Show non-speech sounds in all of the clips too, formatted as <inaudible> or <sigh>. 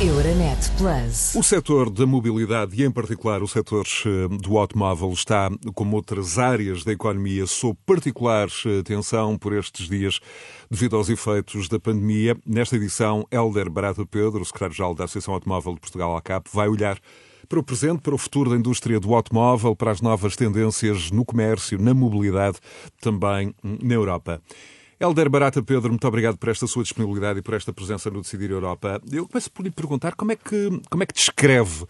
Euronet Plus. O setor da mobilidade e, em particular, o setor eh, do automóvel está, como outras áreas da economia, sob particular eh, tensão por estes dias devido aos efeitos da pandemia. Nesta edição, Helder Barata Pedro, secretário-geral da Associação Automóvel de Portugal, ACAP, vai olhar para o presente, para o futuro da indústria do automóvel, para as novas tendências no comércio, na mobilidade, também na Europa. Helder Barata Pedro, muito obrigado por esta sua disponibilidade e por esta presença no Decidir Europa. Eu começo por lhe perguntar como é que, como é que descreve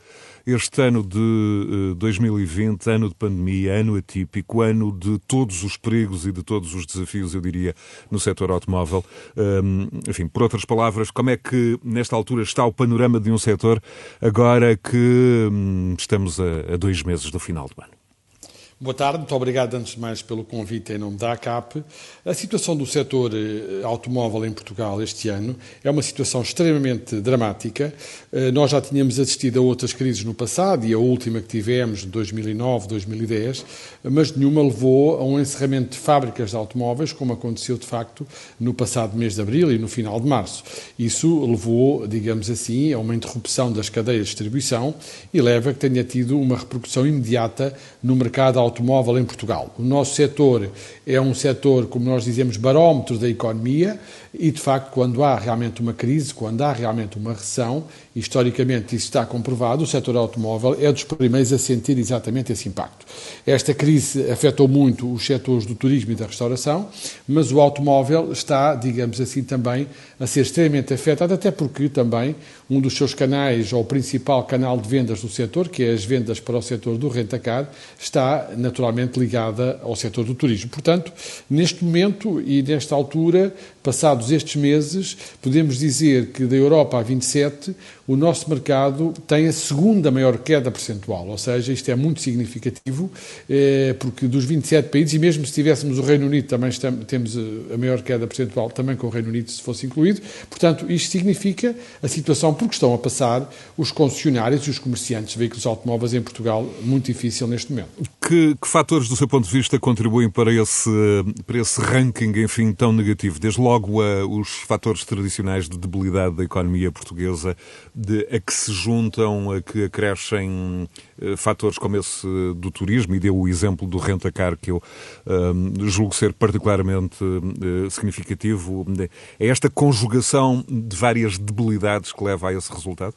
este ano de 2020, eh, ano de pandemia, ano atípico, ano de todos os perigos e de todos os desafios, eu diria, no setor automóvel. Um, enfim, por outras palavras, como é que nesta altura está o panorama de um setor agora que um, estamos a, a dois meses do final do ano? Boa tarde, muito obrigado antes de mais pelo convite em nome da ACAP. A situação do setor eh, automóvel em Portugal este ano é uma situação extremamente dramática. Eh, nós já tínhamos assistido a outras crises no passado e a última que tivemos, de 2009, 2010, mas nenhuma levou a um encerramento de fábricas de automóveis, como aconteceu de facto no passado mês de abril e no final de março. Isso levou, digamos assim, a uma interrupção das cadeias de distribuição e leva a que tenha tido uma repercussão imediata no mercado automóvel em Portugal. O nosso setor é um setor, como nós dizemos, barómetro da economia e, de facto, quando há realmente uma crise, quando há realmente uma recessão, historicamente isso está comprovado, o setor automóvel é dos primeiros a sentir exatamente esse impacto. Esta crise afetou muito os setores do turismo e da restauração, mas o automóvel está, digamos assim, também a ser extremamente afetado, até porque também um dos seus canais, ou o principal canal de vendas do setor, que é as vendas para o setor do rentacar, está naturalmente ligada ao setor do turismo. Portanto, neste momento e nesta altura, passados estes meses, podemos dizer que da Europa a 27, o nosso mercado tem a segunda maior queda percentual, ou seja, isto é muito significativo, eh, porque dos 27 países, e mesmo se tivéssemos o Reino Unido, também estamos, temos a maior queda percentual, também com o Reino Unido, se fosse incluído, portanto, isto significa a situação porque estão a passar os concessionários e os comerciantes de veículos automóveis em Portugal muito difícil neste momento. Que, que fatores, do seu ponto de vista, contribuem para esse, para esse ranking, enfim, tão negativo? Desde logo uh, os fatores tradicionais de debilidade da economia portuguesa, de, a que se juntam, a que acrescem uh, fatores como esse do turismo, e deu o exemplo do rentacar, que eu uh, julgo ser particularmente significativo. É esta conjugação de várias debilidades que leva a esse resultado?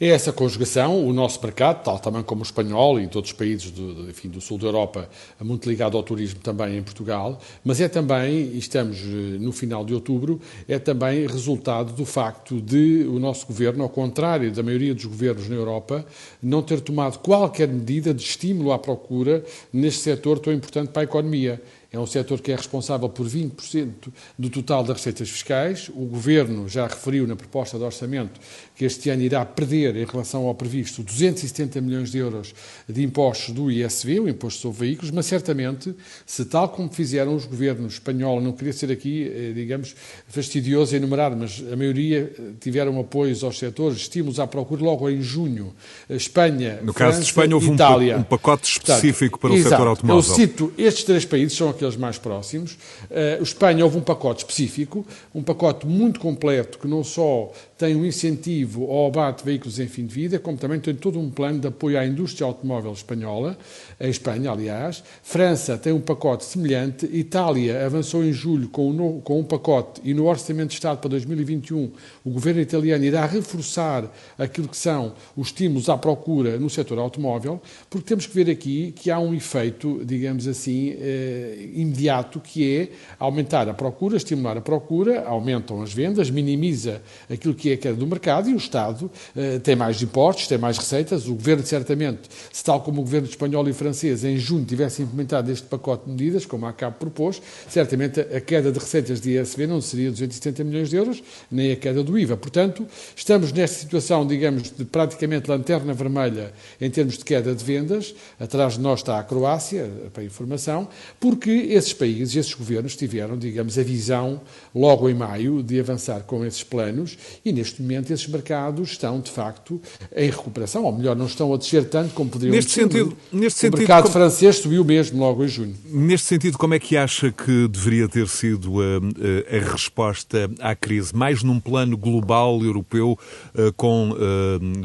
É essa conjugação, o nosso mercado, tal também como o espanhol e todos os países do, enfim, do sul da Europa, é muito ligado ao turismo também em Portugal, mas é também, e estamos eh, no final de outubro, é também resultado do facto de o nosso governo, ao contrário da maioria dos governos na Europa, não ter tomado qualquer medida de estímulo à procura neste setor tão importante para a economia. É um setor que é responsável por 20% do total das receitas fiscais. O Governo já referiu na proposta de orçamento que este ano irá perder, em relação ao previsto, 270 milhões de euros de impostos do ISV, o Imposto sobre Veículos, mas certamente, se tal como fizeram os governos espanhol, não queria ser aqui, eh, digamos, fastidioso enumerar, mas a maioria eh, tiveram apoios aos setores, estímulos à procura logo em junho. Espanha, No França, caso de Espanha, houve Itália. um pacote específico Portanto, para o exato, setor automóvel. Eu cito, estes três países são aqueles mais próximos. Uh, Espanha houve um pacote específico, um pacote muito completo, que não só tem um incentivo ao abate de veículos em fim de vida, como também tem todo um plano de apoio à indústria automóvel espanhola, em Espanha, aliás. França tem um pacote semelhante. Itália avançou em julho com um, novo, com um pacote e no Orçamento de Estado para 2021 o governo italiano irá reforçar aquilo que são os estímulos à procura no setor automóvel, porque temos que ver aqui que há um efeito, digamos assim, eh, imediato, que é aumentar a procura, estimular a procura, aumentam as vendas, minimiza aquilo que é a queda do mercado e o Estado eh, tem mais impostos, tem mais receitas. O Governo, certamente, se tal como o Governo espanhol e francês em junho tivesse implementado este pacote de medidas, como a CAP propôs, certamente a queda de receitas de ISV não seria 270 milhões de euros, nem a queda do IVA. Portanto, estamos nesta situação, digamos, de praticamente lanterna vermelha em termos de queda de vendas. Atrás de nós está a Croácia, para informação, porque esses países, esses governos tiveram, digamos, a visão, logo em maio, de avançar com esses planos e, neste momento, esses mercados estão, de facto, em recuperação, ou melhor, não estão a descer tanto como poderiam neste Sentido, neste o sentido, mercado como... francês subiu mesmo logo em junho. Neste sentido, como é que acha que deveria ter sido a, a, a resposta à crise? Mais num plano global europeu, uh, com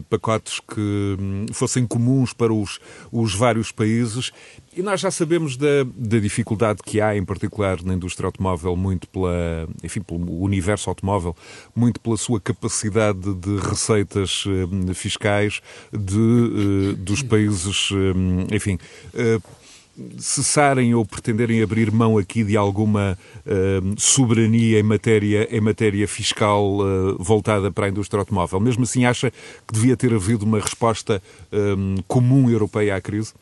pacotes que um, fossem comuns para os, os vários países e nós já sabemos da, da, dificuldade que há, em particular na indústria automóvel, muito pela, enfim, pelo universo automóvel, muito pela sua capacidade de receitas uh, fiscais de, uh, dos países, uh, enfim cessarem ou pretenderem abrir mão aqui de alguma uh, soberania em matéria, em matéria fiscal uh, voltada para a indústria automóvel. Mesmo assim, acha que devia ter havido uma resposta um, comum europeia à crise?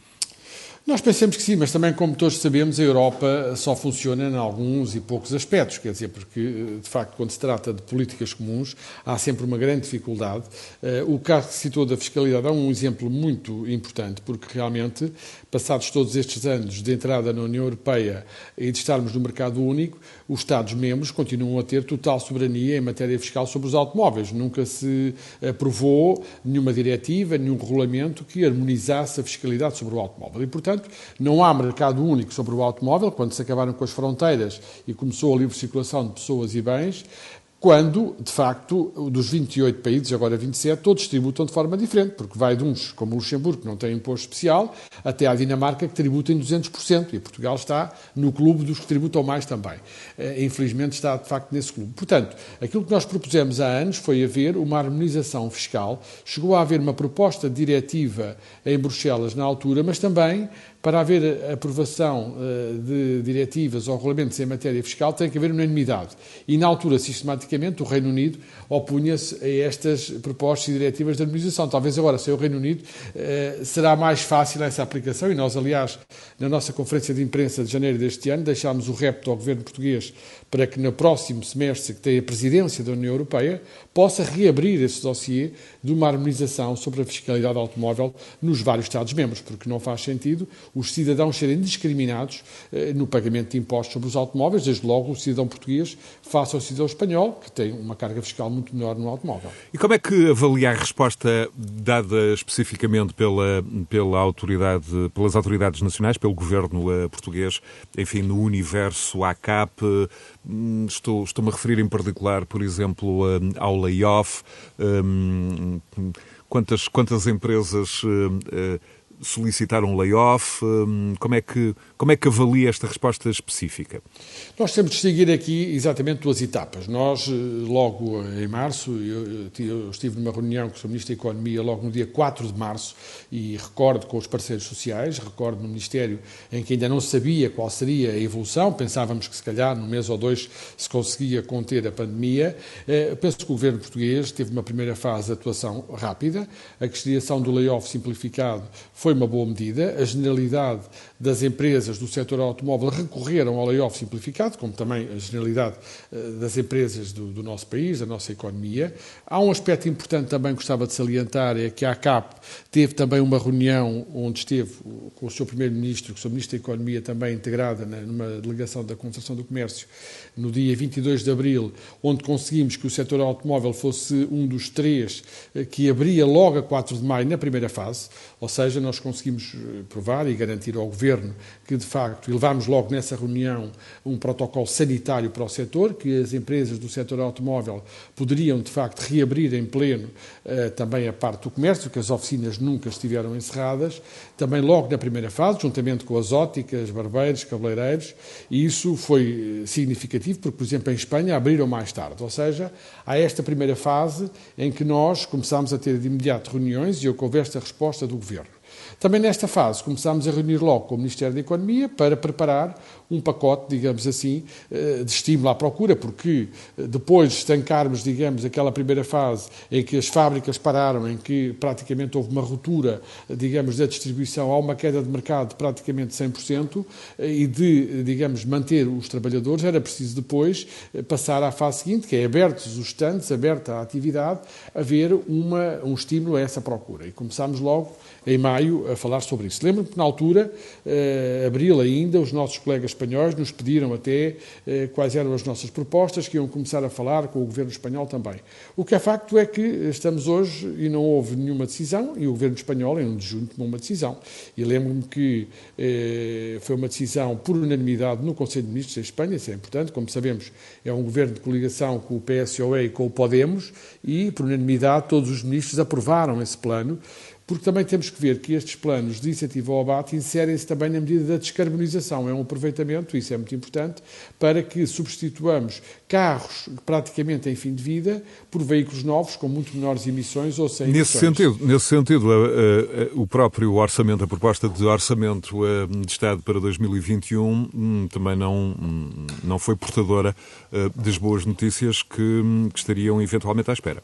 Nós pensamos que sim, mas também, como todos sabemos, a Europa só funciona em alguns e poucos aspectos, quer dizer, porque, de facto, quando se trata de políticas comuns, há sempre uma grande dificuldade. Eh, o caso que citou da fiscalidade é um exemplo muito importante, porque realmente, passados todos estes anos de entrada na União Europeia e de estarmos no mercado único, os Estados-membros continuam a ter total soberania em matéria fiscal sobre os automóveis. Nunca se aprovou nenhuma diretiva, nenhum regulamento que harmonizasse a fiscalidade sobre o automóvel. E, portanto, não há mercado único sobre o automóvel, quando se acabaram com as fronteiras e começou a livre circulação de pessoas e bens, quando, de facto, dos 28 países, agora 27, todos tributam de forma diferente, porque vai de uns, como o Luxemburgo, que não tem imposto especial, até à Dinamarca, que tributa em 200%, e Portugal está no clube dos que tributam mais também. Eh, infelizmente está, de facto, nesse clube. Portanto, aquilo que nós propusemos há anos foi haver uma harmonização fiscal, chegou a haver uma proposta diretiva em Bruxelas na altura, mas também para haver aprovação uh, de diretivas ou regulamentos em matéria fiscal, tem que haver unanimidade. E, na altura, sistematicamente, o Reino Unido opunha-se a estas propostas e diretivas de harmonização. Talvez agora, sem o Reino Unido, uh, será mais fácil essa aplicação. E nós, aliás, na nossa conferência de imprensa de janeiro deste ano, deixámos o repto ao governo português para que no próximo semestre, que tem a presidência da União Europeia, possa reabrir esse dossiê de uma harmonização sobre a fiscalidade automóvel nos vários Estados-membros, porque não faz sentido os cidadãos serem discriminados eh, no pagamento de impostos sobre os automóveis, desde logo o cidadão português face ao cidadão espanhol, que tem uma carga fiscal muito menor no automóvel. E como é que avalia a resposta dada especificamente pela, pela autoridade, pelas autoridades nacionais, pelo governo uh, português, enfim, no universo ACAP? Hum, estou, estou-me a referir em particular, por exemplo, ao layoff. Um, quantas, quantas empresas. Uh, solicitaram layoff? Hum, como é, que, como é que avalia esta resposta específica? Nós temos de seguir aqui exatamente duas etapas. Nós, eh, logo em março, eu, eu estive numa reunião com o Sr. Ministro da Economia logo no dia 4 de março e recordo com os parceiros sociais, recordo no Ministério em que ainda não sabia qual seria a evolução, pensávamos que se calhar num mês ou dois se conseguia conter a pandemia. Eh, penso que o Governo português teve uma primeira fase de atuação rápida, a criação do layoff simplificado foi uma boa medida. A generalidade das empresas do setor automóvel recorreram ao layoff simplificado, como também a generalidade eh, das empresas do, do, nosso país, da nossa economia. Há um aspecto importante também que gostava de salientar, é que a ACAP teve também uma reunião onde esteve com o Sr. Primeiro-Ministro, com o Sr. Ministro da Economia também integrada numa delegação da Concertação do Comércio, no dia 22 de abril, onde conseguimos que o setor automóvel fosse um dos três eh, que abria logo a 4 de maio na primeira fase, ou seja, nós conseguimos eh, provar e garantir ao Governo Governo que, de facto, levámos logo nessa reunião um protocolo sanitário para o setor, que as empresas do setor automóvel poderiam, de facto, reabrir em pleno uh, também a parte do comércio, que as oficinas nunca estiveram encerradas, também logo na primeira fase, juntamente com as óticas, barbeiros, cabeleireiros, e isso foi eh, significativo, porque, por exemplo, em Espanha abriram mais tarde, ou seja, há esta primeira fase em que nós começámos a ter de imediato reuniões e eu converso a resposta do Governo. Também nesta fase começámos a reunir logo com o Ministério da Economia para preparar um pacote, digamos assim, eh, de estímulo à procura, porque eh, depois de estancarmos, digamos, aquela primeira fase em que as fábricas pararam, em que praticamente houve uma ruptura, digamos, da distribuição, há uma queda de mercado de praticamente 100% eh, e de, digamos, manter os trabalhadores, era preciso depois passar à fase seguinte, que é abertos os estantes, aberta a atividade, haver uma, um estímulo a essa procura. E começámos logo em maio a falar sobre isso. Lembro-me que na altura, uh, abril ainda, os nossos colegas espanhóis nos pediram até uh, quais eram as nossas propostas, que iam começar a falar com o governo espanhol também. O que é facto é que estamos hoje e não houve nenhuma decisão, e o governo espanhol, em 1 de junho, tomou uma decisão. E lembro-me que uh, foi uma decisão por unanimidade no Conselho de Ministros da Espanha, isso é importante, como sabemos, é um governo de coligação com o PSOE e com o Podemos, e por unanimidade todos os ministros aprovaram esse plano, porque também temos que ver que estes planos de incentivo ao abate inserem-se também na medida da descarbonização. É um aproveitamento, isso é muito importante, para que substituamos carros praticamente em fim de vida por veículos novos com muito menores emissões ou sem nesse emissões. Sentido, nesse sentido, uh, uh, o próprio orçamento, a proposta de orçamento de Estado para 2021 um, também não, um, não foi portadora das boas notícias que, que estariam eventualmente à espera.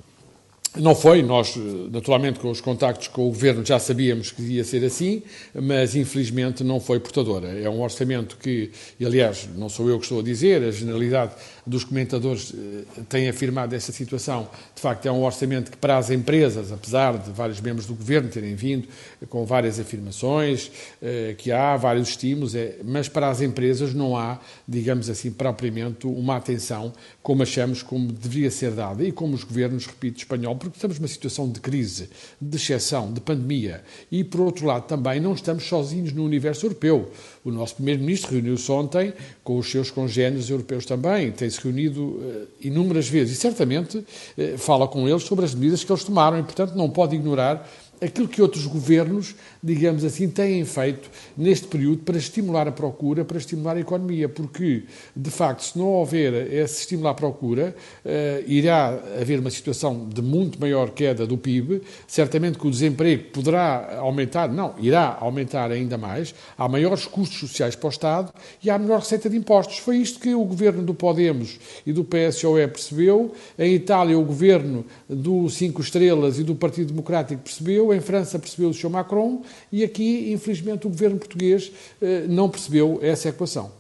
Não foi, nós, naturalmente, com os contactos com o Governo já sabíamos que ia ser assim, mas infelizmente não foi portadora. É um orçamento que, e aliás, não sou eu que estou a dizer, a generalidade dos comentadores eh, tem afirmado essa situação. De facto, é um orçamento que, para as empresas, apesar de vários membros do Governo terem vindo com várias afirmações, eh, que há vários estímulos, mas para as empresas não há, digamos assim, propriamente uma atenção como achamos como deveria ser dada e como os governos, repito, espanhol porque estamos numa situação de crise, de exceção, de pandemia. E, por outro lado, também não estamos sozinhos no universo europeu. O nosso Primeiro-Ministro reuniu-se ontem com os seus congêneres europeus também, tem-se reunido uh, inúmeras vezes e certamente uh, fala com eles sobre as medidas que eles tomaram e, portanto, não pode ignorar aquilo que outros governos, digamos assim, têm feito neste período para estimular a procura, para estimular a economia, porque, de facto, se não houver esse estímulo à procura, uh, irá haver uma situação de muito maior queda do PIB, certamente que o desemprego poderá aumentar, não, irá aumentar ainda mais, há maiores custos sociais para o Estado e há menor receita de impostos. Foi isto que o governo do Podemos e do PSOE percebeu, em Itália o governo do Cinco Estrelas e do Partido Democrático percebeu, em França percebeu o Sr. Macron e aqui, infelizmente, o governo português eh, não percebeu essa equação.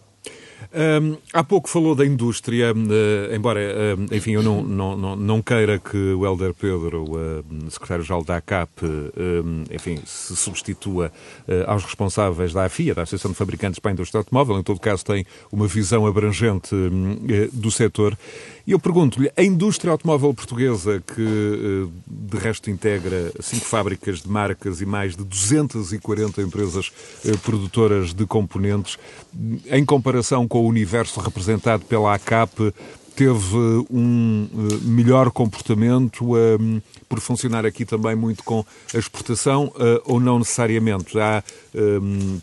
Um, há pouco falou da indústria, uh, embora, uh, enfim, eu não, não, não, queira que o Helder Pedro, uh, secretário-geral da ACAP, enfim, se substitua aos responsáveis da AFIA, da Associação de Fabricantes para a Indústria Automóvel, em todo caso tem uma visão abrangente do setor. E eu pergunto-lhe, a indústria automóvel portuguesa, que de resto integra cinco fábricas de marcas e mais de 240 empresas produtoras de componentes, em comparação com o universo representado pela ACAP, teve um eh, melhor comportamento, um, por funcionar aqui também muito com a exportação, ou não necessariamente? Há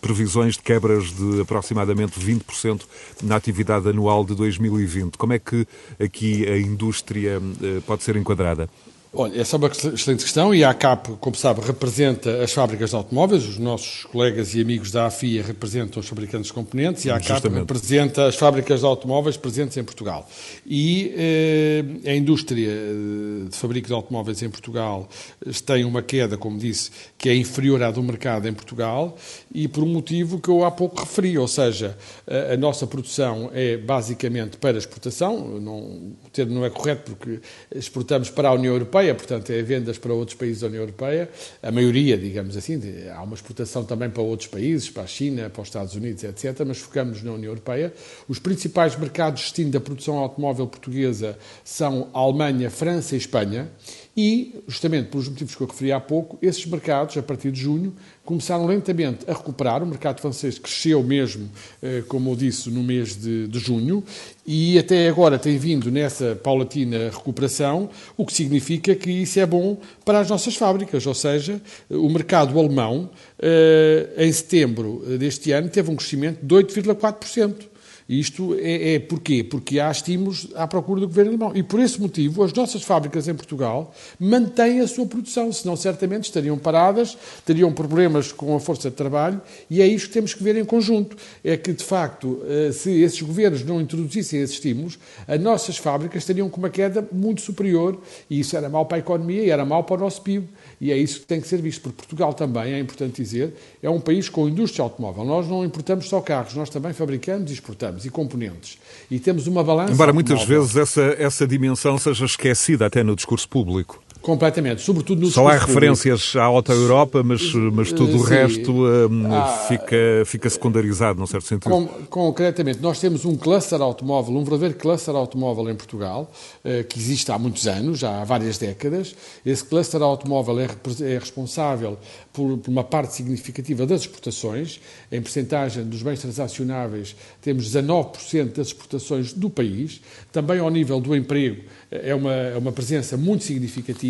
previsões de quebras de aproximadamente 20% na atividade anual de 2020. Como é que aqui a indústria pode ser enquadrada? Olha, essa é uma excelente questão e a ACAP, como sabe, representa as fábricas de automóveis, os nossos colegas e amigos da AFIA representam os fabricantes de componentes e a ACAP Justamente. representa as fábricas de automóveis presentes em Portugal. E eh, a indústria eh, de fabrico de automóveis em Portugal eh, tem uma queda, como disse, que é inferior à do mercado em Portugal e por um motivo que eu há pouco referi, ou seja, a, a nossa produção é basicamente para exportação, não, o termo não é correto porque exportamos para a União Europeia, Europeia, portanto, é vendas para outros países da União Europeia, a maioria, digamos assim, há uma exportação também para outros países, para a China, para os Estados Unidos, etc., mas focamos na União Europeia. Os principais mercados de destino da produção automóvel portuguesa são Alemanha, França e Espanha, e, justamente pelos motivos que eu referi há pouco, esses mercados, a partir de junho, começaram lentamente a recuperar. O mercado francês cresceu mesmo, eh, como eu disse, no mês de, de junho, e até agora tem vindo nessa paulatina recuperação, o que significa que isso é bom para as nossas fábricas, ou seja, o mercado alemão, eh, em setembro deste ano, teve um crescimento de 8,4%. Isto é, é porquê? Porque há estímulos à procura do governo alemão. E por esse motivo, as nossas fábricas em Portugal mantêm a sua produção, senão certamente estariam paradas, teriam problemas com a força de trabalho, e é isto que temos que ver em conjunto. É que, de facto, eh, se esses governos não introduzissem esses estímulos, as nossas fábricas estariam com uma queda muito superior, e isso era mau para a economia e era mau para o nosso PIB. E é isso que tem que ser visto, porque Portugal também, é importante dizer, é um país com indústria automóvel. Nós não importamos só carros, nós também fabricamos e exportamos e componentes. E temos uma balança. Embora muitas vezes essa, essa dimensão seja esquecida até no discurso público. Completamente, sobretudo no Só há referências à Alta Europa, mas, mas tudo o resto um, ah, fica, fica secundarizado, num certo sentido. Com, concretamente, nós temos um cluster automóvel, um verdadeiro cluster automóvel em Portugal, uh, que existe há muitos anos, já há várias décadas. Esse cluster automóvel é, é responsável por, por, uma parte significativa das exportações. Em percentagem dos bens transacionáveis, temos 19% das exportações do país. Também ao nível do emprego, é uma, é uma presença muito significativa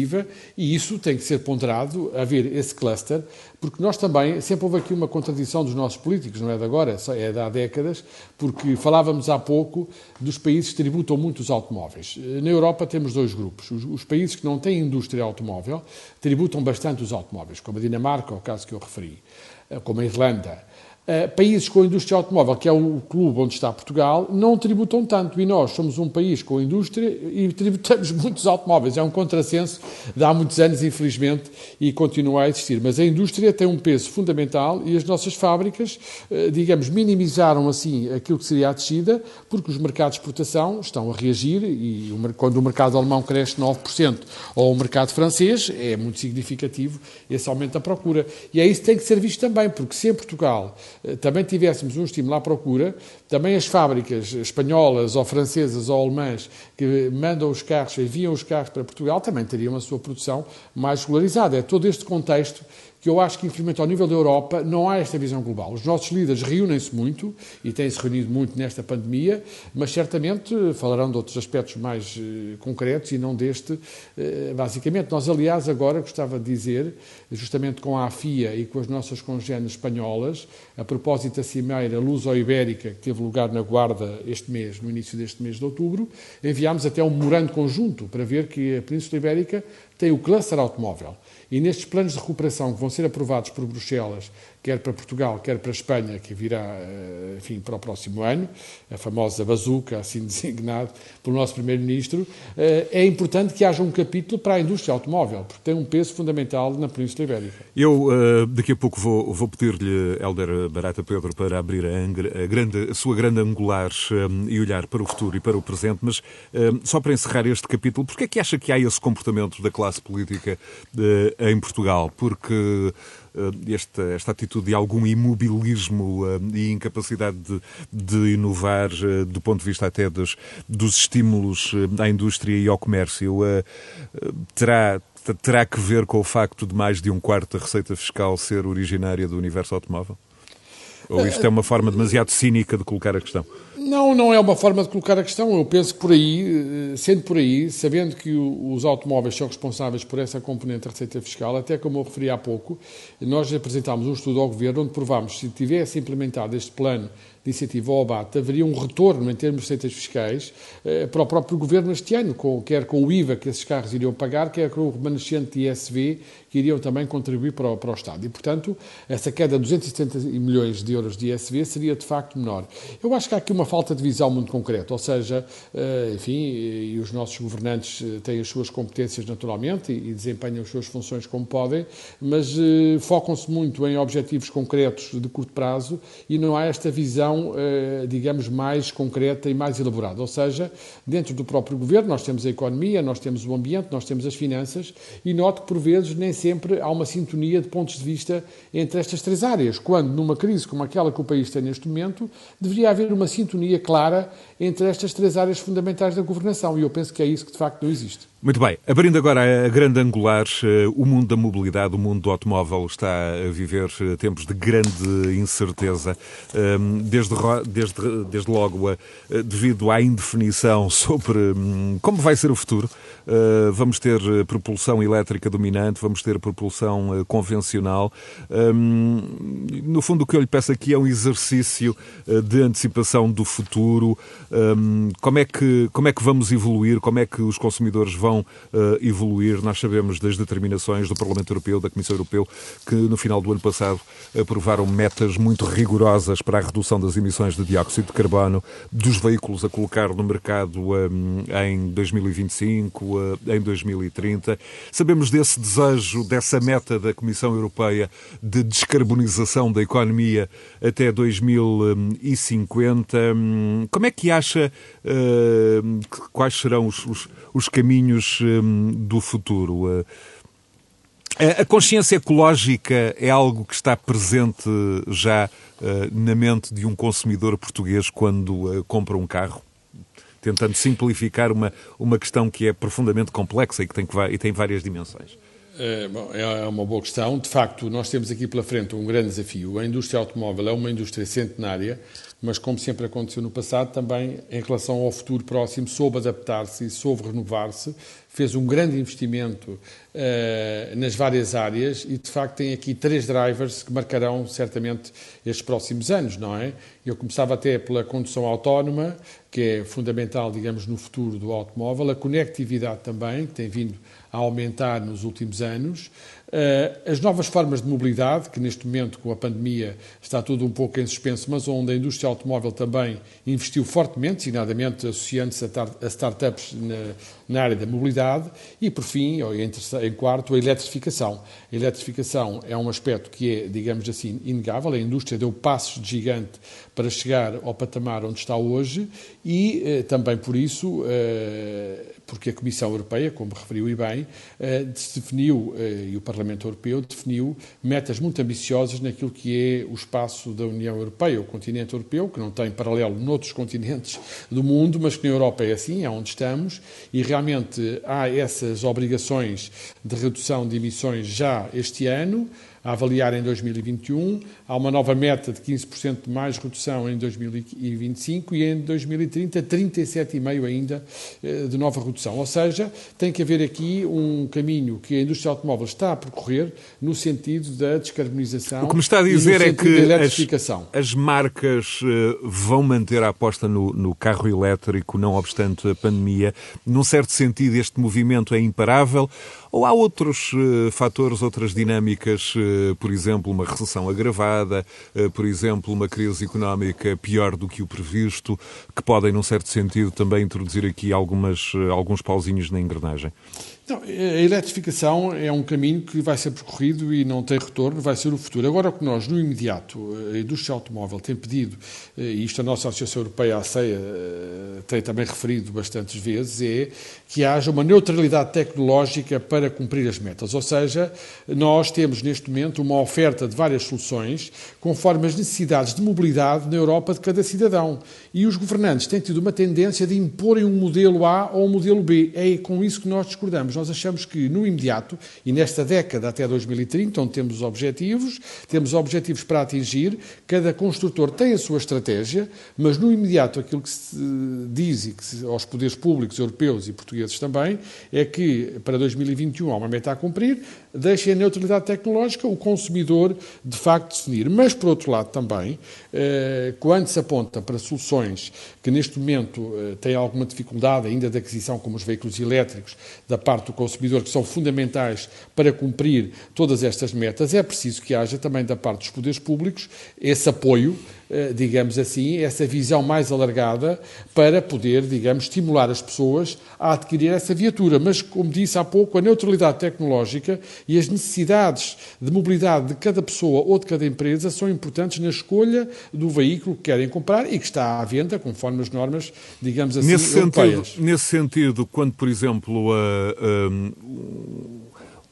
e isso tem que ser ponderado, haver esse cluster, porque nós também, sempre houve aqui uma contradição dos nossos políticos, não é de agora, é de há décadas, porque falávamos há pouco dos países que tributam muito os automóveis. Na Europa temos dois grupos. Os, os países que não têm indústria automóvel tributam bastante os automóveis, como a Dinamarca, o caso que eu referi, como a Irlanda. Uh, países com a indústria automóvel, que é o clube onde está Portugal, não tributam tanto. E nós somos um país com indústria e tributamos <laughs> muitos automóveis. É um contrassenso de há muitos anos, infelizmente, e continua a existir. Mas a indústria tem um peso fundamental e as nossas fábricas, uh, digamos, minimizaram assim aquilo que seria a descida, porque os mercados de exportação estão a reagir e quando o mercado alemão cresce 9% ou o mercado francês, é muito significativo esse aumento da procura. E é isso que tem que ser visto também, porque se em Portugal eh, também tivéssemos um estímulo à procura, também as fábricas espanholas ou francesas ou alemãs que mandam os carros, enviam os carros para Portugal, também teriam a sua produção mais regularizada. É todo este contexto que eu acho que, infelizmente, ao nível da Europa, não há esta visão global. Os nossos líderes reúnem-se muito e têm-se reunido muito nesta pandemia, mas certamente falarão de outros aspectos mais uh, concretos e não deste. Uh, basicamente, nós, aliás, agora gostava de dizer, justamente com a AFIA e com as nossas congêneres espanholas, a propósito da cimeira Luso-Ibérica, que teve lugar na Guarda este mês, no início deste mês de outubro, enviámos até um memorando conjunto para ver que a Península Ibérica tem o cluster automóvel. E nestes planos de recuperação que vão ser aprovados por Bruxelas, quer para Portugal, quer para Espanha, que virá, eh, enfim, para o próximo ano, a famosa bazuca, assim <laughs> designado pelo nosso Primeiro-Ministro, eh, é importante que haja um capítulo para a indústria automóvel, porque tem um peso fundamental na Península Ibérica. Eu, eh, daqui a pouco, vou, vou pedir-lhe, Helder Barata Pedro, para abrir a, grande, a sua grande angular e olhar para o futuro e para o presente, mas só para encerrar este capítulo, porquê é que acha que há esse comportamento da classe política em Portugal? Porque esta, esta atitude de algum imobilismo eh, e incapacidade de, de inovar eh, do ponto de vista até dos, dos estímulos à indústria e ao comércio terá, terá que ver com o facto de mais de um quarto da receita fiscal ser originária do universo automóvel? Ou isto é uma forma demasiado cínica de colocar a questão? Não, não é uma forma de colocar a questão. Eu penso que por aí, sendo por aí, sabendo que os automóveis são responsáveis por essa componente da receita fiscal, até como eu referi há pouco, nós apresentámos um estudo ao Governo onde provámos que se tivesse implementado este plano incentivo ao abate, haveria um retorno em termos de receitas fiscais eh, para o próprio Governo este ano, com, quer com o IVA que esses carros iriam pagar, quer com o remanescente ISV que iriam também contribuir para o, para o Estado. E, portanto, essa queda de 270 milhões de euros de ISV seria de facto menor. Eu acho que há aqui uma falta de visão muito concreta, ou seja, eh, enfim, e os nossos governantes eh, têm as suas competências naturalmente e desempenham as suas funções como podem, mas focam-se muito em objetivos concretos de curto prazo e não há esta visão eh, digamos, mais concreta e mais elaborada. Ou seja, dentro do próprio governo nós temos a economia, nós temos o ambiente, nós temos as finanças e noto que, por vezes, nem sempre há uma sintonia de pontos de vista entre estas três áreas, quando numa crise como aquela que o país tem neste momento, deveria haver uma sintonia clara entre estas três áreas fundamentais da governação e eu penso que é isso que, de facto, não existe. Muito bem. Abrindo agora a grande angular, eh, o mundo da mobilidade, o mundo do automóvel está a viver eh, tempos de grande incerteza. Ehm, desde, desde, desde logo, eh, devido à indefinição <laughs> sobre hum, como vai ser o futuro, vamos ter propulsão elétrica dominante, vamos ter propulsão convencional. Ehm, no fundo, o que eu lhe peço aqui é um exercício de antecipação do futuro. Ehm, como é que, como é que vamos evoluir? Como é que os consumidores vão vão uh, evoluir. Nós sabemos das determinações do Parlamento Europeu, da Comissão Europeu, que no final do ano passado aprovaram metas muito rigorosas para a redução das emissões de dióxido de carbono dos veículos a colocar no mercado um, eh, em 2025, uh, em 2030. Sabemos desse desejo, dessa meta da Comissão Europeia de descarbonização da economia até 2050. Hum, como é que acha uh, quais serão os, os, os caminhos hum, do futuro. A consciência ecológica é algo que está presente já na mente de um consumidor português quando compra um carro? Tentando simplificar uma, uma questão que é profundamente complexa e que tem, que, e tem várias dimensões. É, bom, é uma boa questão. De facto, nós temos aqui pela frente um grande desafio. A indústria automóvel é uma indústria centenária, mas como sempre aconteceu no passado, também em relação ao futuro próximo, soube adaptar-se e soube renovar-se, fez um grande investimento uh, nas várias áreas e, de facto, tem aqui três drivers que marcarão certamente estes próximos anos, não é? Eu começava até pela condução autónoma, que é fundamental, digamos, no futuro do automóvel, a conectividade também, que tem vindo a aumentar nos últimos anos. Eh, as novas formas de mobilidade, que neste momento, com a pandemia, está tudo um pouco em suspenso, mas onde a indústria automóvel também investiu fortemente, designadamente associando-se a startups na, área da mobilidade. E, por fim, ou em, em quarto, a eletrificação. A eletrificação é um aspecto que é, digamos assim, inegável. A indústria deu passos de gigante para chegar ao patamar onde está hoje e eh, também por isso, eh, porque a Comissão Europeia, como referiu e bem, eh, definiu, e o Parlamento Europeu definiu metas muito ambiciosas naquilo que é o espaço da União Europeia, o continente europeu, que não tem paralelo noutros continentes do mundo, mas que na Europa é assim, é onde estamos, e realmente há essas obrigações de redução de emissões já este ano, a avaliar em 2021. Há uma nova meta de 15% de mais redução em 2025 e em 2030 37,5% ainda eh, de nova redução. Ou seja, tem que haver aqui um caminho que a indústria automóvel está a percorrer no sentido da descarbonização. O que me está a dizer é que as, as, marcas eh, vão manter a aposta no, no carro elétrico, não obstante a pandemia. Num certo sentido, este movimento é imparável ou há outros uh, fatores, outras dinâmicas, por exemplo, uma recessão agravada, uh, por exemplo, uma crise económica pior do que o previsto, que podem, num certo sentido, também introduzir aqui algumas, alguns pauzinhos na engrenagem? Não, a eletrificação é um caminho que vai ser percorrido e não tem retorno, vai ser o futuro. Agora, o que nós, no imediato, a indústria automóvel tem pedido, e isto a nossa Associação Europeia, a ACEA, tem também referido bastantes vezes, é que haja uma neutralidade tecnológica para cumprir as metas. Ou seja, nós temos neste momento uma oferta de várias soluções conforme as necessidades de mobilidade na Europa de cada cidadão. E os governantes têm tido uma tendência de imporem um modelo A ou um modelo B. É com isso que nós discordamos. Nós achamos que, no imediato, e nesta década até 2030, onde temos os objetivos, temos objetivos para atingir, cada construtor tem a sua estratégia, mas no imediato aquilo que se diz e que se, aos poderes públicos europeus e portugueses também, é que para 2021 há uma meta a cumprir, deixem a neutralidade tecnológica o consumidor de facto definir. Mas, por outro lado, também, eh, quando se aponta para soluções que neste momento eh, têm alguma dificuldade ainda de aquisição, como os veículos elétricos, da parte do consumidor, que são fundamentais para cumprir todas estas metas, é preciso que haja também da parte dos poderes públicos esse apoio digamos assim, essa visão mais alargada para poder, digamos, estimular as pessoas a adquirir essa viatura. Mas, como disse há pouco, a neutralidade tecnológica e as necessidades de mobilidade de cada pessoa ou de cada empresa são importantes na escolha do veículo que querem comprar e que está à venda conforme as normas, digamos assim, nesse europeias. Sentido, nesse sentido, quando, por exemplo, a, a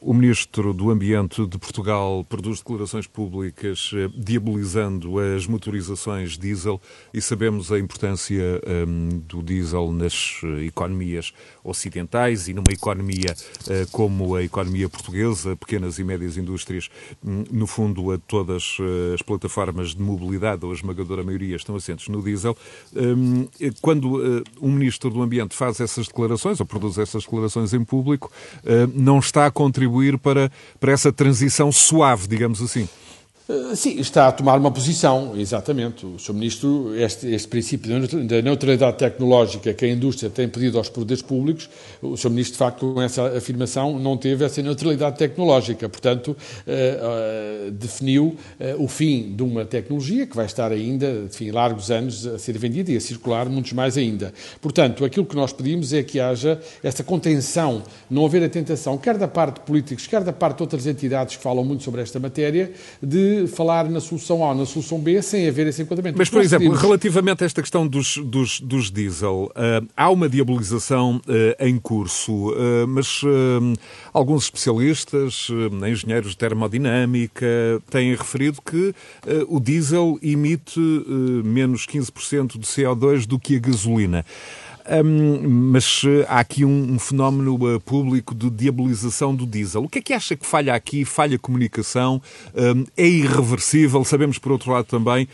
o Ministro do Ambiente de Portugal produz declarações públicas eh, diabolizando as motorizações diesel e sabemos a importância um, do diesel nas eh, economias ocidentais e numa economia uh, como a economia portuguesa, pequenas e médias indústrias, um, no fundo, a todas as plataformas de mobilidade, ou a esmagadora maioria, estão assentes no diesel. Um, quando o Ministro do Ambiente faz essas declarações, ou produz essas declarações em público, não está a contribuir contribuir para, para essa transição suave, digamos assim. Eh, sim, está a tomar uma posição, exatamente. O Sr. Ministro, este, este princípio da neutralidade tecnológica que a indústria tem pedido aos poderes públicos, o Sr. Ministro, de facto, com essa afirmação, não teve essa neutralidade tecnológica. Portanto, eh, eh, definiu o fim de uma tecnologia que vai estar ainda, enfim, largos anos a ser vendida e a circular, muitos mais ainda. Portanto, aquilo que nós pedimos é que haja essa contenção, não haver a tentação, quer da parte de políticos, quer da parte de outras entidades que falam muito sobre esta matéria, de de falar na solução A ou na solução B sem haver esse enquadramento. Mas, por exemplo, relativamente a esta questão dos, dos, dos diesel, uh, há uma diabolização uh, em curso, uh, mas alguns especialistas, engenheiros de termodinâmica, têm referido que o diesel emite menos 15% de CO2 do que a gasolina. Um, mas uh, há aqui um, um fenómeno uh, público de diabolização do diesel. O que é que acha que falha aqui? Falha a comunicação? Um, é irreversível? Sabemos, por outro lado, também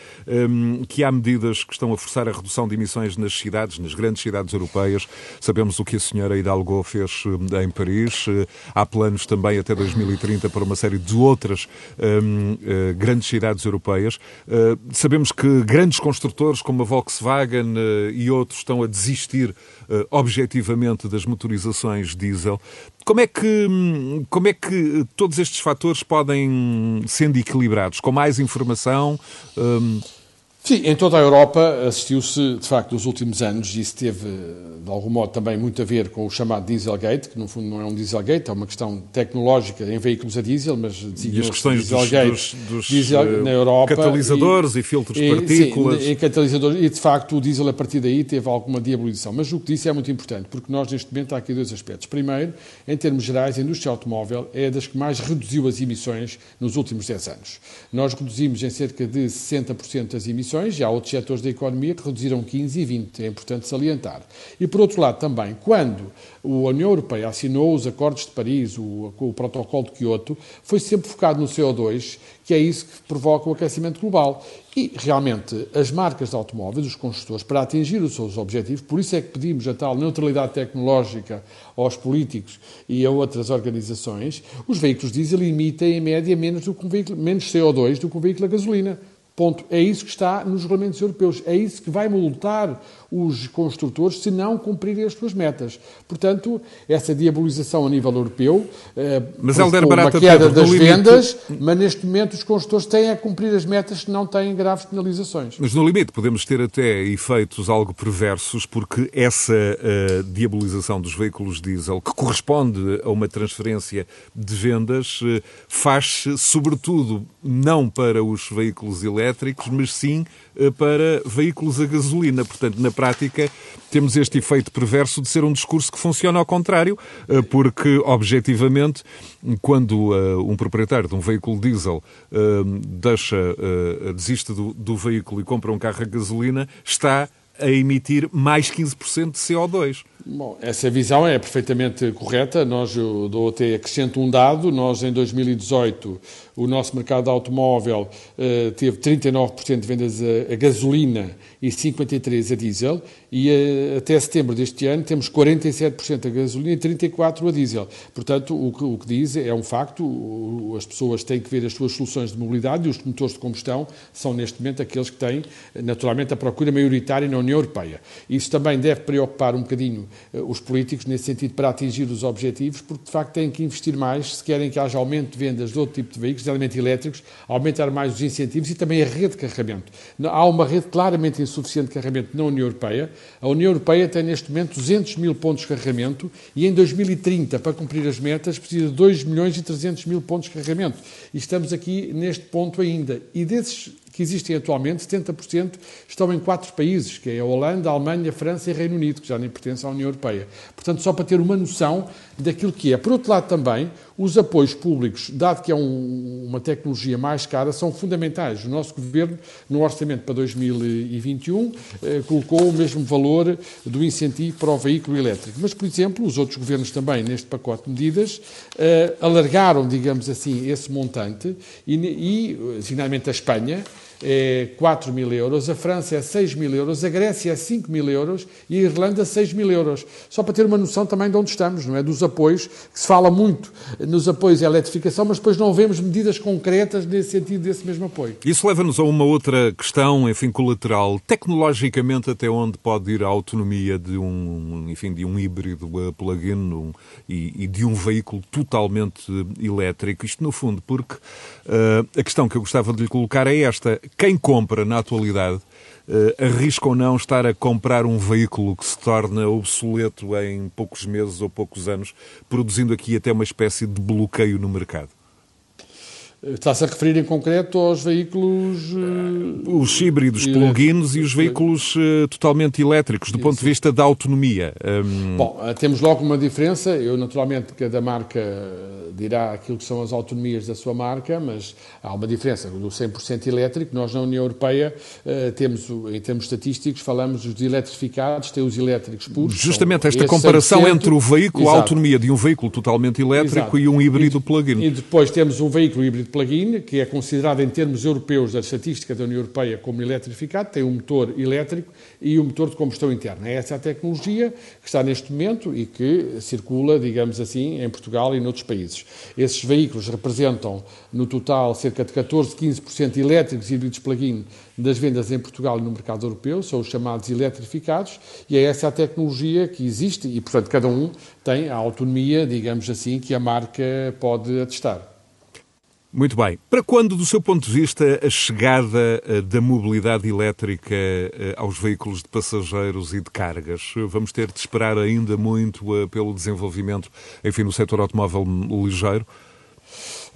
que há medidas que estão a forçar a redução de emissões nas cidades, nas grandes cidades europeias. Sabemos o que a senhora Hidalgo fez em Paris. Há planos também até 2030 para uma série de outras grandes cidades europeias. sabemos que grandes construtores como a Volkswagen e outros estão a desistir uh, objetivamente das motorizações diesel. Como é que, como é que todos estes fatores podem sendo equilibrados? Com mais informação? Um... Sim, em toda a Europa assistiu-se, de facto, nos últimos anos, e isso teve, de algum modo, também muito a ver com o chamado Dieselgate, que no fundo não é um Dieselgate, é uma questão tecnológica em veículos a diesel, mas E as questões Dieselgate, dos, dos, diesel, na Europa, catalisadores e, e filtros de partículas. Sim, e catalisadores, e de facto o diesel a partir daí teve alguma diabolização. Mas o que disse é muito importante, porque nós neste momento há aqui dois aspectos. Primeiro, em termos gerais, a indústria automóvel é das que mais reduziu as emissões nos últimos 10 anos. Nós reduzimos em cerca de 60% as emissões já há outros setores da economia que reduziram 15 e 20, é importante salientar. E por outro lado também, quando a União Europeia assinou os acordos de Paris, o, o protocolo de Kyoto, foi sempre focado no CO2, que é isso que provoca o aquecimento global. E, realmente, as marcas de automóveis, os construtores, para atingir os seus objetivos, por isso é que pedimos a tal neutralidade tecnológica aos políticos e a outras organizações, os veículos diesel emitem, em média, menos, do que um veículo, menos CO2 do que um veículo a gasolina. Ponto. É isso que está nos regulamentos europeus. É isso que vai multar os construtores se não cumprirem as suas metas. Portanto, essa diabolização a nível europeu eh, mas Barata, uma queda das vendas, limite... mas neste momento os construtores têm a cumprir as metas se não têm graves penalizações. Mas no limite podemos ter até efeitos algo perversos, porque essa uh, diabolização dos veículos diesel, que corresponde a uma transferência de vendas, uh, faz-se sobretudo não para os veículos elétricos, elétricos, mas sim eh, para veículos a gasolina. Portanto, na prática, temos este efeito perverso de ser um discurso que funciona ao contrário, eh, porque, objetivamente, quando eh, um proprietário de um veículo diesel deixa, desiste do, do veículo e compra um carro a gasolina, está a emitir mais 15% de CO2. Bom, essa visão é perfeitamente correta. Nós, eu dou até acrescento um dado. Nós, em 2018, o nosso mercado automóvel uh, teve 39% de vendas a, a, gasolina e 53% a diesel. E uh, até setembro deste ano temos 47% a gasolina e 34% a diesel. Portanto, o que, o que diz é um facto. O, as pessoas têm que ver as suas soluções de mobilidade e os motores de combustão são, neste momento, aqueles que têm, naturalmente, a procura maioritária na União Europeia. Isso também deve preocupar um bocadinho eh, os políticos nesse sentido para atingir os objetivos, porque de facto têm que investir mais se querem que haja aumento de vendas de outro tipo de veículos, de elementos elétricos, aumentar mais os incentivos e também a rede de carregamento. Há uma rede claramente insuficiente de carregamento na União Europeia. A União Europeia tem neste momento 200 mil pontos de carregamento e em 2030, para cumprir as metas, precisa de 2 milhões e 300 mil pontos de carregamento. E estamos aqui neste ponto ainda. E desses que existem atualmente, 70% estão em quatro países, que é a Holanda, a Alemanha, a França e Reino Unido, que já nem pertencem à União Europeia. Portanto, só para ter uma noção daquilo que é. Por outro lado, também, os apoios públicos, dado que é um, uma tecnologia mais cara, são fundamentais. O nosso Governo, no orçamento para 2021, eh, colocou o mesmo valor do incentivo para o veículo elétrico. Mas, por exemplo, os outros governos também, neste pacote de medidas, eh, alargaram, digamos assim, esse montante e, e finalmente, a Espanha é 4 mil euros, a França é 6 mil euros, a Grécia é 5 mil euros e a Irlanda 6 mil euros. Só para ter uma noção também de onde estamos, não é? Dos apoios, que se fala muito nos apoios à eletrificação, mas depois não vemos medidas concretas nesse sentido desse mesmo apoio. Isso leva-nos a uma outra questão, enfim, colateral. Tecnologicamente, até onde pode ir a autonomia de um, enfim, de um híbrido plug-in um, e, e, de um veículo totalmente elétrico? Isto, no fundo, porque uh, a questão que eu gostava de lhe colocar é esta quem compra na atualidade uh, arrisca ou não estar a comprar um veículo que se torna obsoleto em poucos meses ou poucos anos, produzindo aqui até uma espécie de bloqueio no mercado? Está-se a referir em concreto aos veículos. Uh, os híbridos, plug-ins e os veículos uh, totalmente elétricos, do Isso. ponto de vista da autonomia. Um... Bom, uh, temos logo uma diferença. Eu, naturalmente, cada marca dirá aquilo que são as autonomias da sua marca, mas há uma diferença. Do 100% elétrico, nós na União Europeia temos, em termos estatísticos, falamos dos eletrificados, tem os elétricos puros. Justamente esta comparação entre o veículo, Exato. a autonomia de um veículo totalmente elétrico Exato. e um híbrido plug-in. E depois temos um veículo híbrido plug-in, que é considerado em termos europeus da estatística da União Europeia como eletrificado, tem um motor elétrico e um motor de combustão interna. É essa a tecnologia que está neste momento e que circula, digamos assim, em Portugal e noutros países. Esses veículos representam, no total, cerca de 14, 15% elétricos e híbridos plug-in das vendas em Portugal e no mercado europeu, são os chamados eletrificados, e é essa a tecnologia que existe e, portanto, cada um tem a autonomia, digamos assim, que a marca pode atestar. Muito bem. Para quando, do seu ponto de vista, a chegada eh, da mobilidade elétrica eh, aos veículos de passageiros e de cargas? Vamos ter de esperar ainda muito eh, pelo desenvolvimento, enfim, no setor automóvel ligeiro?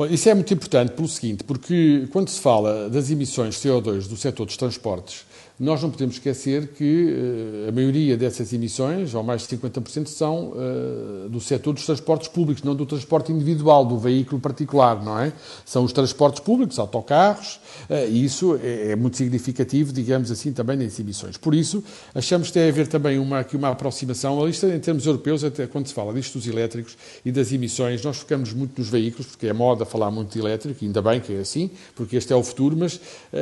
Isso é muito importante pelo seguinte, porque quando se fala das emissões de CO2 do setor dos transportes, nós não podemos esquecer que uh, a maioria dessas emissões, ou mais de 50%, são uh, do setor dos transportes públicos, não do transporte individual, do veículo particular, não é? São os transportes públicos, autocarros, e isso é, é, muito significativo, digamos assim, também nas emissões. Por isso, achamos que deve haver também uma, aqui uma aproximação, a lista em termos europeus, até quando se fala disto dos elétricos e das emissões, nós focamos muito nos veículos, porque é moda falar muito de elétrico, ainda bem que é assim, porque este é o futuro, mas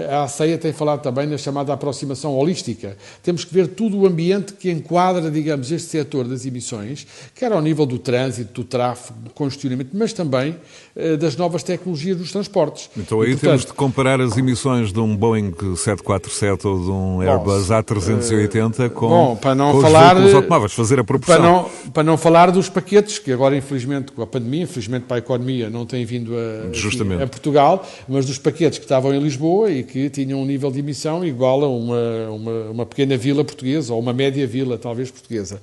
a ACEIA tem falado também na chamada aproximação holística. Temos que ver todo o ambiente que enquadra, digamos, este setor das emissões, quer ao nível do trânsito, do tráfego, do congestionamento, mas também eh, das novas tecnologias dos transportes. Então aí e, portanto, temos de comparar as emissões de um Boeing 747 ou de um Airbus A380 com, bom, para não com falar, os automóveis, fazer a proporção. Para não, para não falar dos paquetes, que agora, infelizmente, com a pandemia, infelizmente para a economia, não têm vindo a, Justamente. a Portugal, mas dos paquetes que estavam em Lisboa e que tinham um nível de emissão igual a uma uma, uma, uma, pequena vila portuguesa, ou uma média vila, talvez, portuguesa,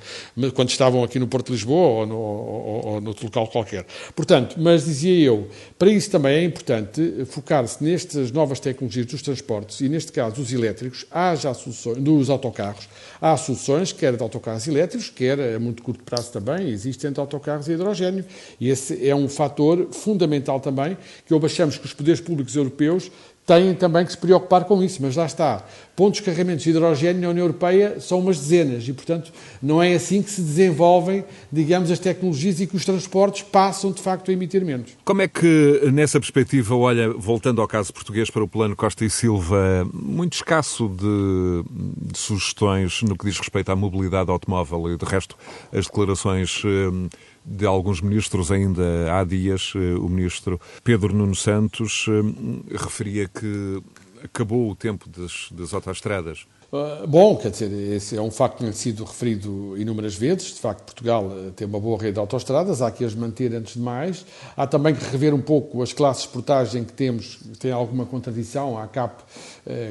quando estavam aqui no Porto de Lisboa ou, no, ou, ou noutro local qualquer. Portanto, mas dizia eu, para isso também é importante focar-se nestas novas tecnologias dos transportes, e neste caso os elétricos, haja soluções, dos autocarros, há soluções, quer de autocarros elétricos, quer a muito curto prazo também, existem de autocarros a hidrogênio, e esse é um fator fundamental também, que achamos que os poderes públicos europeus têm também que se preocupar com isso, mas lá está. Pontos de carregamentos de hidrogênio na União Europeia são umas dezenas e, portanto, não é assim que se desenvolvem, digamos, as tecnologias e que os transportes passam, de facto, a emitir menos. Como é que, nessa perspectiva, olha, voltando ao caso português para o plano Costa e Silva, muito escasso de, de sugestões no que diz respeito à mobilidade automóvel e, de resto, as declarações hum, de alguns ministros ainda há dias. Eh, o ministro Pedro Nuno Santos eh, referia que acabou o tempo das, das autoestradas. Uh, bom, quer dizer, esse é um facto que tem sido referido inúmeras vezes. De facto, Portugal uh, tem uma boa rede de autoestradas, há que as manter antes de mais. Há também que rever um pouco as classes de portagem que temos, tem alguma contradição. A CAP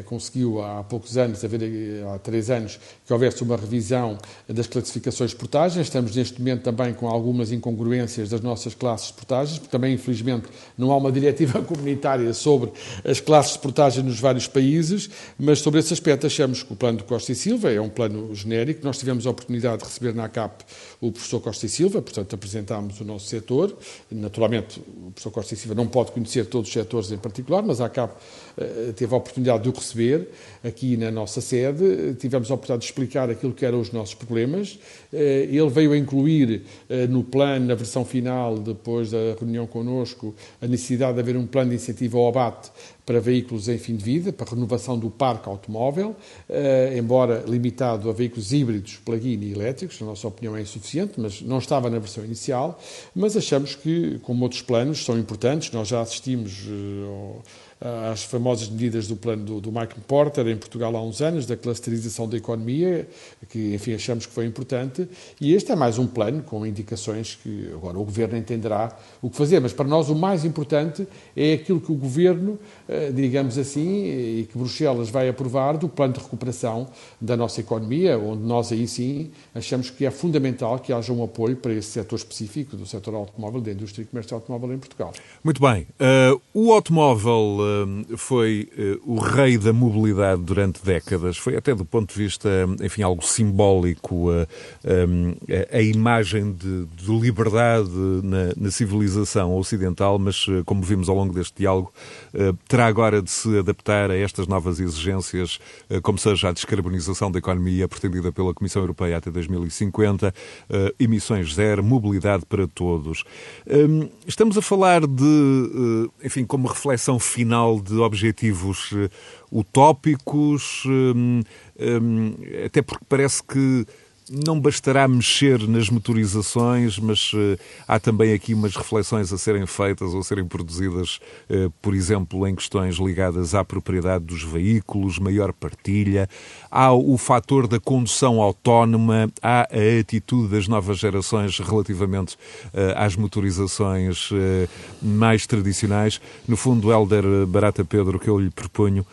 conseguiu há poucos anos, haver, há três anos, que houvesse uma revisão das classificações de portagem. Estamos neste momento também com algumas incongruências das nossas classes de portagem, porque também, infelizmente, não há uma diretiva <laughs> comunitária sobre as classes de portagem nos vários países, mas sobre esse aspecto achamos o plano de Costa e Silva é um plano genérico. Nós tivemos a oportunidade de receber na ACAP o professor Costa e Silva, portanto apresentámos o nosso setor. Naturalmente, o professor Costa e Silva não pode conhecer todos os setores em particular, mas a ACAP uh, teve a oportunidade de o receber aqui na nossa sede. Tivemos a oportunidade de explicar aquilo que eram os nossos problemas. Uh, ele veio a incluir uh, no plano, na versão final, depois da reunião connosco, a necessidade de haver um plano de incentivo ao abate para veículos em fim de vida, para renovação do parque automóvel, eh, embora limitado a veículos híbridos, plug-in e elétricos, na nossa opinião é insuficiente, mas não estava na versão inicial, mas achamos que, como outros planos, são importantes, nós já assistimos eh, às famosas medidas do plano do, do Michael Porter em Portugal há uns anos, da clusterização da economia, que, enfim, achamos que foi importante. E este é mais um plano com indicações que agora o Governo entenderá o que fazer. Mas para nós o mais importante é aquilo que o Governo, eh, digamos assim, e que Bruxelas vai aprovar do plano de recuperação da nossa economia, onde nós aí sim achamos que é fundamental que haja um apoio para esse setor específico do setor automóvel, da indústria e comércio automóvel em Portugal. Muito bem. Uh, o automóvel uh, foi uh, o rei da mobilidade durante décadas. Foi até do ponto de vista, enfim, algo simbólico, um, a imagem de, de liberdade na, na, civilização ocidental, mas como vimos ao longo deste diálogo, terá agora de se adaptar a estas novas exigências, como seja a descarbonização da economia pretendida pela Comissão Europeia até 2050, emissões zero, mobilidade para todos. Hum, estamos a falar de, eh, enfim, como reflexão final de objetivos eh, utópicos, hum, hum, até porque parece que não bastará mexer nas motorizações, mas uh, há também aqui umas reflexões a serem feitas ou a serem produzidas, uh, por exemplo, em questões ligadas à propriedade dos veículos, maior partilha, há o fator da condução autónoma, há a atitude das novas gerações relativamente uh, às motorizações mais tradicionais. No fundo, Helder Barata Pedro, que eu lhe proponho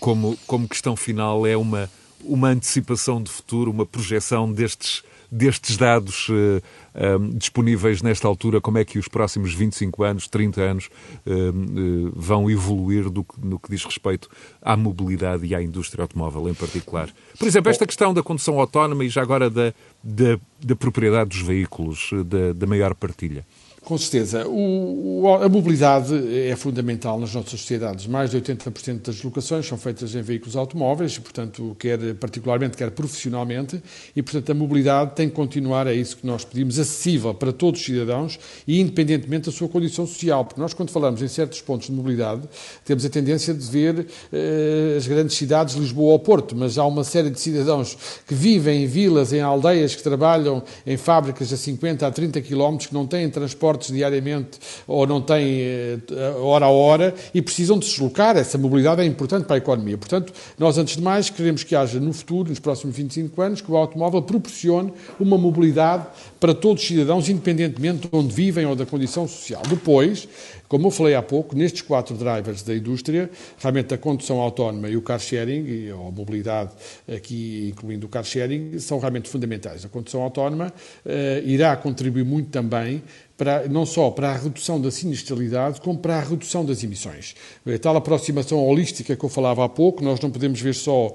como, como questão final é uma uma antecipação de futuro, uma projeção destes, destes dados uh, uh, disponíveis nesta altura, como é que os próximos 25 anos, 30 anos uh, vão evoluir do, no que diz respeito à mobilidade e à indústria automóvel em particular. Por exemplo, esta questão da condução autónoma e já agora da, da, da propriedade dos veículos, da, da maior partilha. Com certeza. O, a mobilidade é fundamental nas nossas sociedades. Mais de 80% das locações são feitas em veículos automóveis, portanto, quer particularmente, quer profissionalmente, e, portanto, a mobilidade tem que continuar, é isso que nós pedimos, acessível para todos os cidadãos e independentemente da sua condição social. Porque nós, quando falamos em certos pontos de mobilidade, temos a tendência de ver eh, as grandes cidades, Lisboa ou Porto, mas há uma série de cidadãos que vivem em vilas, em aldeias, que trabalham em fábricas a 50 a 30 quilómetros, que não têm transporte transportes diariamente ou não têm eh, hora a hora e precisam de se deslocar. Essa mobilidade é importante para a economia. Portanto, nós, antes de mais, queremos que haja no futuro, nos próximos 25 anos, que o automóvel proporcione uma mobilidade para todos os cidadãos, independentemente de onde vivem ou da condição social. Depois, como eu falei há pouco, nestes quatro drivers da indústria, realmente a condução autónoma e o car sharing, ou a mobilidade aqui incluindo o car sharing, são realmente fundamentais. A condução autónoma uh, irá contribuir muito também para, não só para a redução da sinistralidade, como para a redução das emissões. A tal aproximação holística que eu falava há pouco, nós não podemos ver só uh,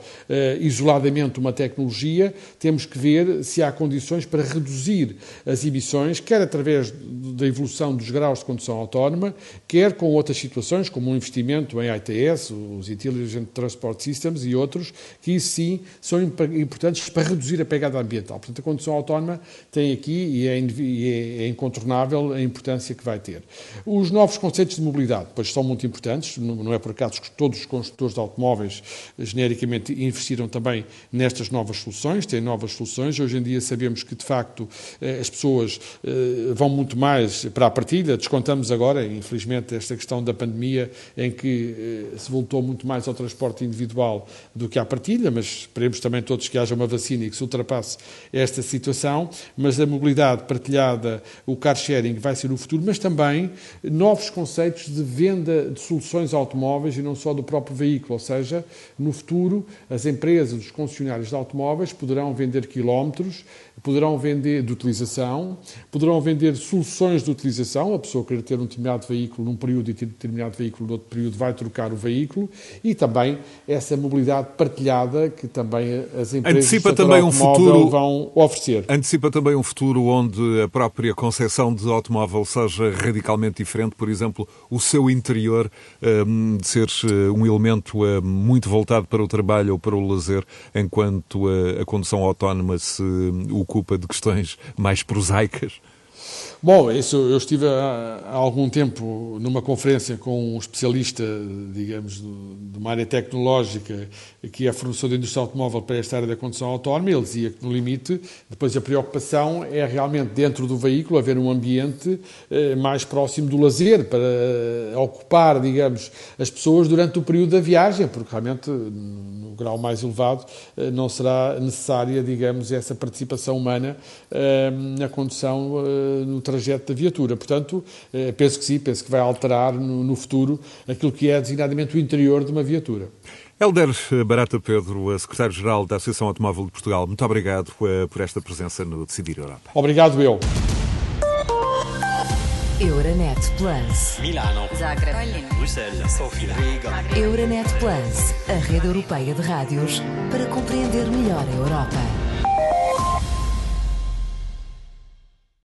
isoladamente uma tecnologia, temos que ver se há condições para reduzir as emissões, quer através da evolução dos graus de condução autónoma, quer com outras situações, como um investimento em ITS, os Intelligent Transport Systems e outros, que isso sim são importantes para reduzir a pegada ambiental. Portanto, a condução autónoma tem aqui, e é, é, é incontornável, a importância que vai ter. Os novos conceitos de mobilidade, pois são muito importantes, não é por acaso que todos os construtores de automóveis, genericamente, investiram também nestas novas soluções, têm novas soluções. Hoje em dia sabemos que, de facto, eh, as pessoas eh, vão muito mais para a partilha, descontamos agora, infelizmente, esta questão da pandemia, em que eh, se voltou muito mais ao transporte individual do que à partilha, mas esperemos também todos que haja uma vacina e que se ultrapasse esta situação. Mas a mobilidade partilhada, o car sharing vai ser o futuro, mas também novos conceitos de venda de soluções automóveis e não só do próprio veículo, ou seja, no futuro as empresas, os concessionários de automóveis poderão vender quilómetros poderão vender de utilização, poderão vender soluções de utilização, a pessoa querer ter um determinado veículo num período e ter um determinado veículo no outro período vai trocar o veículo. E também essa mobilidade partilhada que também as empresas antecipa também um futuro vão oferecer. Antecipa também um futuro onde a própria concepção de automóvel seja radicalmente diferente, por exemplo, o seu interior um, de ser eh, um elemento uh, muito voltado para o trabalho ou para o lazer, enquanto a, a condução autónoma se ocupa de questões mais prosaicas? Bom, isso, eu estive há, algum tempo numa conferência com um especialista, digamos, de, uma área tecnológica que é a fornecedora da indústria automóvel para esta área da condução autónoma, ele dizia que no limite, depois a preocupação é realmente dentro do veículo haver um ambiente eh, mais próximo do lazer, para eh, ocupar, digamos, as pessoas durante o período da viagem, porque realmente no grau mais elevado eh, não será necessária, digamos, essa participação humana na condução no trajeto da viatura. Portanto, penso que sim, penso que vai alterar no futuro aquilo que é designadamente o interior de uma viatura. Helder Barata Pedro, secretário-geral da Associação Automóvel de Portugal, muito obrigado eh, por esta presença no Decidir Europa. Obrigado, eu. Euronet Plus. Milano. Zagreb. Bruxelas. Sofia. Riga. Euronet Plus, a rede europeia de rádios para compreender melhor a Europa.